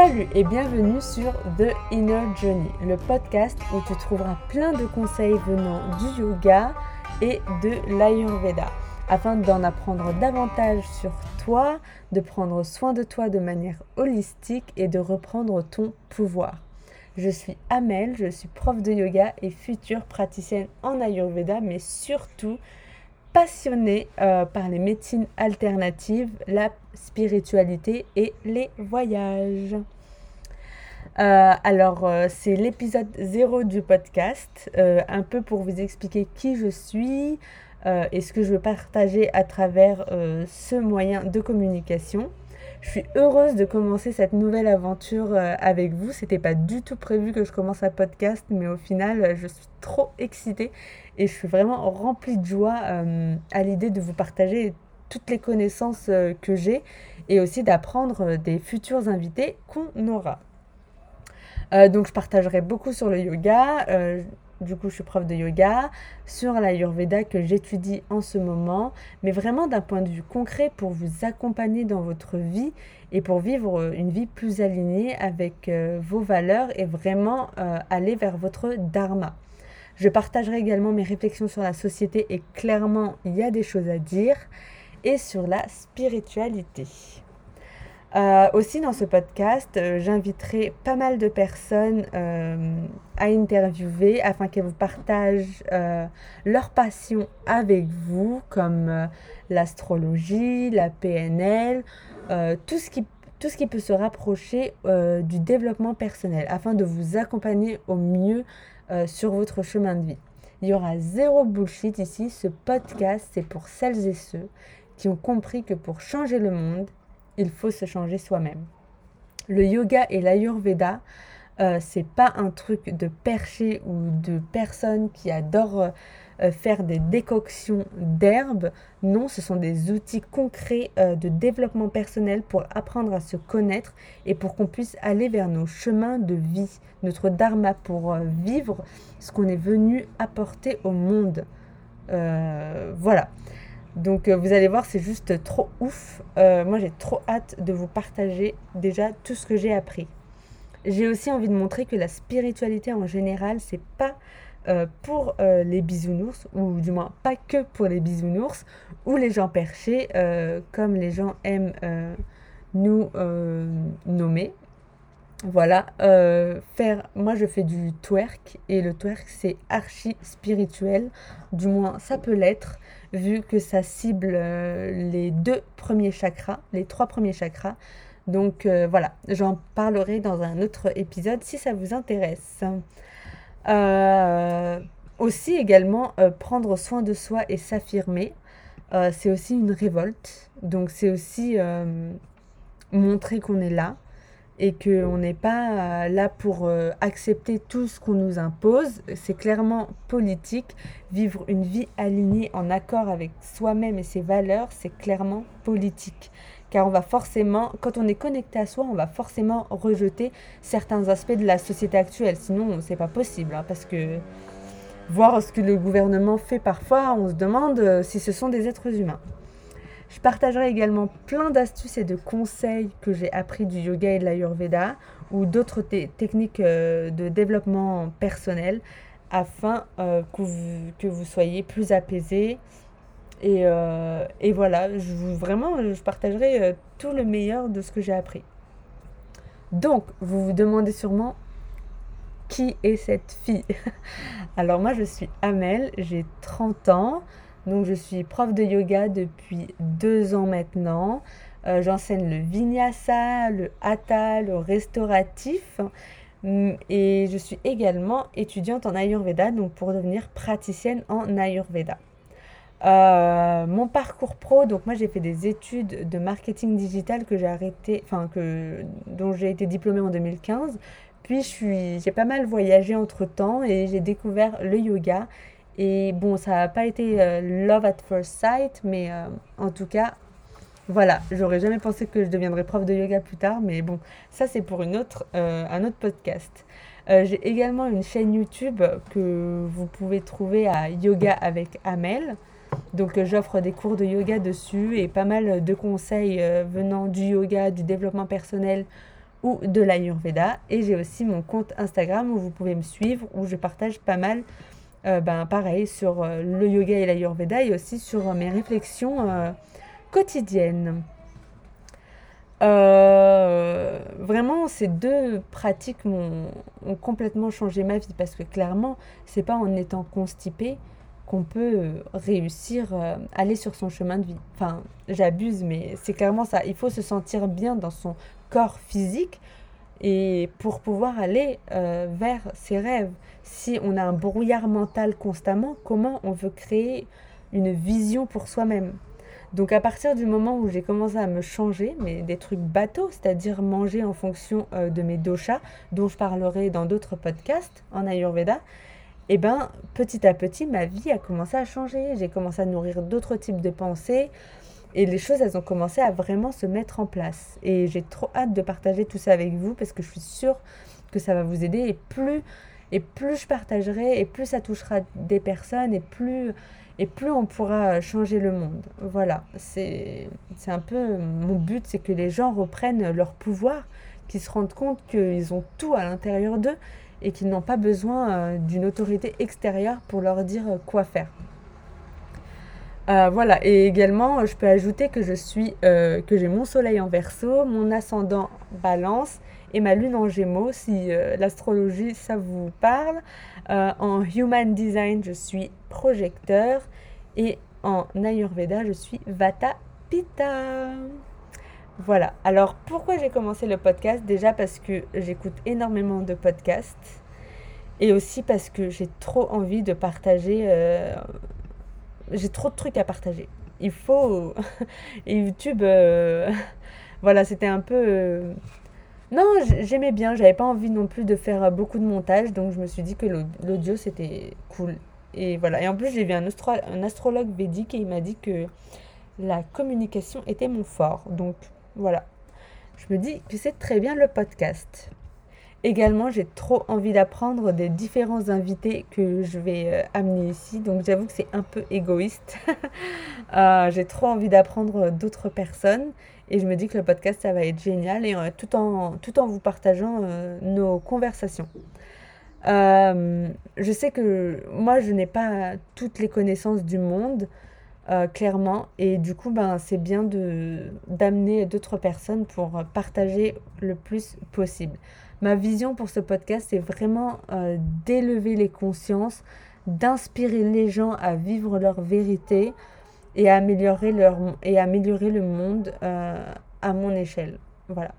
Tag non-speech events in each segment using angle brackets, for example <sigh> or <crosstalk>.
Salut et bienvenue sur The Inner Journey, le podcast où tu trouveras plein de conseils venant du yoga et de l'Ayurveda afin d'en apprendre davantage sur toi, de prendre soin de toi de manière holistique et de reprendre ton pouvoir. Je suis Amel, je suis prof de yoga et future praticienne en Ayurveda, mais surtout passionnée euh, par les médecines alternatives, la spiritualité et les voyages. Euh, alors, euh, c'est l'épisode 0 du podcast, un peu pour vous expliquer qui je suis et ce que je veux partager à travers ce moyen de communication. Je suis heureuse de commencer cette nouvelle aventure avec vous. C'était pas du tout prévu que je commence un podcast, mais au final, je suis trop excitée et je suis vraiment remplie de joie euh, à l'idée de vous partager toutes les connaissances euh, que j'ai et aussi d'apprendre euh, des futurs invités qu'on aura. donc je partagerai beaucoup sur le yoga. Du coup, je suis prof de yoga, sur l'Ayurveda que j'étudie en ce moment, mais vraiment d'un point de vue concret pour vous accompagner dans votre vie et pour vivre une vie plus alignée avec vos valeurs et vraiment aller vers votre dharma. Je partagerai également mes réflexions sur la société et clairement, il y a des choses à dire et sur la spiritualité. Euh, aussi dans ce podcast, euh, j'inviterai pas mal de personnes euh, à interviewer afin qu'elles vous partagent leur passion avec vous, comme l'astrologie, la PNL, tout, ce qui, tout ce qui peut se rapprocher du développement personnel, afin de vous accompagner au mieux sur votre chemin de vie. Il y aura zéro bullshit ici. Ce podcast, c'est pour celles et ceux qui ont compris que pour changer le monde, il faut se changer soi-même. Le yoga et l'ayurveda, euh, c'est pas un truc de perché ou de personnes qui adorent euh, euh, faire des décoctions d'herbes. Non, ce sont des outils concrets euh, de développement personnel pour apprendre à se connaître et pour qu'on puisse aller vers nos chemins de vie, notre dharma, pour euh, vivre ce qu'on est venu apporter au monde. voilà. Donc vous allez voir, c'est juste trop ouf. moi, j'ai trop hâte de vous partager déjà tout ce que j'ai appris. J'ai aussi envie de montrer que la spiritualité en général, c'est pas euh, pour euh, les bisounours, ou du moins pas que pour les bisounours, ou les gens perchés, euh, comme les gens aiment nous nommer. Voilà, faire, moi je fais du twerk, et le twerk c'est archi spirituel, du moins ça peut l'être, vu que ça cible les deux premiers chakras, les trois premiers chakras. Donc voilà, j'en parlerai dans un autre épisode si ça vous intéresse. Euh, aussi également euh, prendre soin de soi et s'affirmer, euh, c'est aussi une révolte. Donc c'est aussi montrer qu'on est là et qu'on n'est pas là pour accepter tout ce qu'on nous impose. C'est clairement politique. Vivre une vie alignée en accord avec soi-même et ses valeurs, c'est clairement politique car on va forcément, quand on est connecté à soi, on va forcément rejeter certains aspects de la société actuelle. Sinon, c'est pas possible, hein, parce que voir ce que le gouvernement fait parfois, on se demande euh, si ce sont des êtres humains. Je partagerai également plein d'astuces et de conseils que j'ai appris du yoga et de l'ayurveda ou d'autres techniques euh, de développement personnel afin euh, que, vous, que, vous, soyez plus apaisé, et, euh, et voilà, je, vraiment, je partagerai tout le meilleur de ce que j'ai appris. Donc, vous vous demandez sûrement qui est cette fille? <laughs> Alors moi, je suis Amel, j'ai 30 ans, donc je suis prof de yoga depuis deux ans maintenant. Euh, j'enseigne le vinyasa, le hatha, le restauratif. Mm, et je suis également étudiante en Ayurveda, donc pour devenir praticienne en Ayurveda. Euh, mon parcours pro, donc moi j'ai fait des études de marketing digital que j'ai arrêté, enfin que dont j'ai été diplômée en 2015. Puis j'ai pas mal voyagé entre temps et j'ai découvert le yoga. Et bon, ça n'a pas été euh, love at first sight, mais euh, en tout cas, voilà, j'aurais jamais pensé que je deviendrais prof de yoga plus tard, mais bon, ça c'est pour une autre, un autre podcast. j'ai également une chaîne YouTube que vous pouvez trouver à Yoga avec Amel. Donc euh, j'offre des cours de yoga dessus et pas mal de conseils euh, venant du yoga, du développement personnel ou de l'Ayurveda. Et j'ai aussi mon compte Instagram où vous pouvez me suivre, où je partage pas mal, euh, ben, pareil, sur euh, le yoga et l'Ayurveda et aussi sur mes réflexions quotidiennes. vraiment, ces deux pratiques m'ont ont complètement changé ma vie parce que clairement, c'est pas en étant constipé qu'on peut euh, réussir à euh, aller sur son chemin de vie. Enfin, j'abuse, mais c'est clairement ça. Il faut se sentir bien dans son corps physique et pour pouvoir aller euh, vers ses rêves. Si on a un brouillard mental constamment, comment on veut créer une vision pour soi-même? Donc à partir du moment où j'ai commencé à me changer, mais des trucs bateaux, c'est-à-dire manger en fonction de mes doshas, dont je parlerai dans d'autres podcasts en Ayurveda, et eh ben petit à petit, ma vie a commencé à changer. J'ai commencé à nourrir d'autres types de pensées. Et les choses, elles ont commencé à vraiment se mettre en place. Et j'ai trop hâte de partager tout ça avec vous parce que je suis sûre que ça va vous aider. Et plus, et plus je partagerai, et plus ça touchera des personnes, et plus, et plus on pourra changer le monde. Voilà, c'est un peu mon but, c'est que les gens reprennent leur pouvoir, qu'ils se rendent compte qu'ils ont tout à l'intérieur d'eux et qu'ils n'ont pas besoin euh, d'une autorité extérieure pour leur dire quoi faire. Euh, voilà, et également, je peux ajouter suis, que j'ai mon soleil en verso, mon ascendant balance et ma lune en gémeaux, si l'astrologie ça vous parle. en human design, je suis projecteur et en ayurveda, je suis vata pitta. Voilà. Alors pourquoi j'ai commencé le podcast? Déjà parce que j'écoute énormément de podcasts et aussi parce que j'ai trop envie de partager. Euh, j'ai trop de trucs à partager. Il faut. <laughs> et YouTube, euh, <laughs> voilà, c'était un peu. Euh, non, j'aimais bien. J'avais pas envie non plus de faire beaucoup de montage, donc je me suis dit que l'audio c'était cool. Et voilà. Et en plus, j'ai vu un, un astrologue védique et il m'a dit que la communication était mon fort. Donc voilà. Je me dis que c'est très bien le podcast. Également, j'ai trop envie d'apprendre des différents invités que je vais euh, amener ici. Donc j'avoue que c'est un peu égoïste. <laughs> Euh, j'ai trop envie d'apprendre d'autres personnes. Et je me dis que le podcast, ça va être génial. Et euh, tout, en, tout en vous partageant nos conversations. je sais que moi, je n'ai pas toutes les connaissances du monde. Euh, clairement. Et du coup, ben, c'est bien de, d'amener d'autres personnes pour partager le plus possible. Ma vision pour ce podcast, c'est vraiment euh, d'élever les consciences, d'inspirer les gens à vivre leur vérité et à améliorer, le monde euh, à mon échelle. Voilà.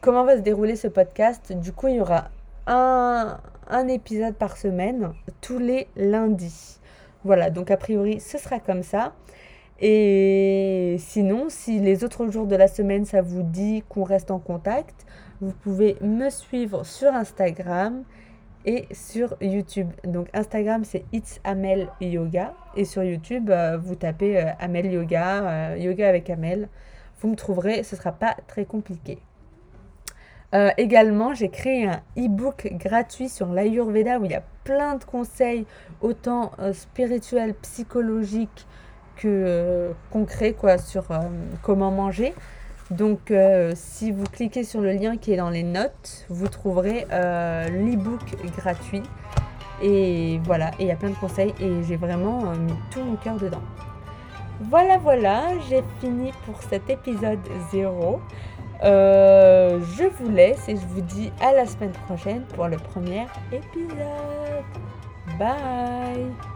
comment va se dérouler ce podcast? Du coup, il y aura un épisode par semaine, tous les lundis. Voilà, donc a priori, ce sera comme ça. Et sinon, si les autres jours de la semaine, ça vous dit qu'on reste en contact, vous pouvez me suivre sur Instagram et sur YouTube. Donc Instagram, c'est It's Amel Yoga. Et sur YouTube, euh, vous tapez euh, Amel Yoga, euh, Yoga avec Amel. Vous me trouverez, ce ne sera pas très compliqué. Également, j'ai créé un e-book gratuit sur l'Ayurveda où il y a plein de conseils, autant spirituels, psychologiques que concrets, quoi, sur comment manger. Donc, si vous cliquez sur le lien qui est dans les notes, vous trouverez l'e-book gratuit. Et voilà, et il y a plein de conseils et j'ai vraiment mis tout mon cœur dedans. Voilà, voilà, j'ai fini pour cet épisode 0. Euh, je vous laisse et je vous dis à la semaine prochaine pour le premier épisode. Bye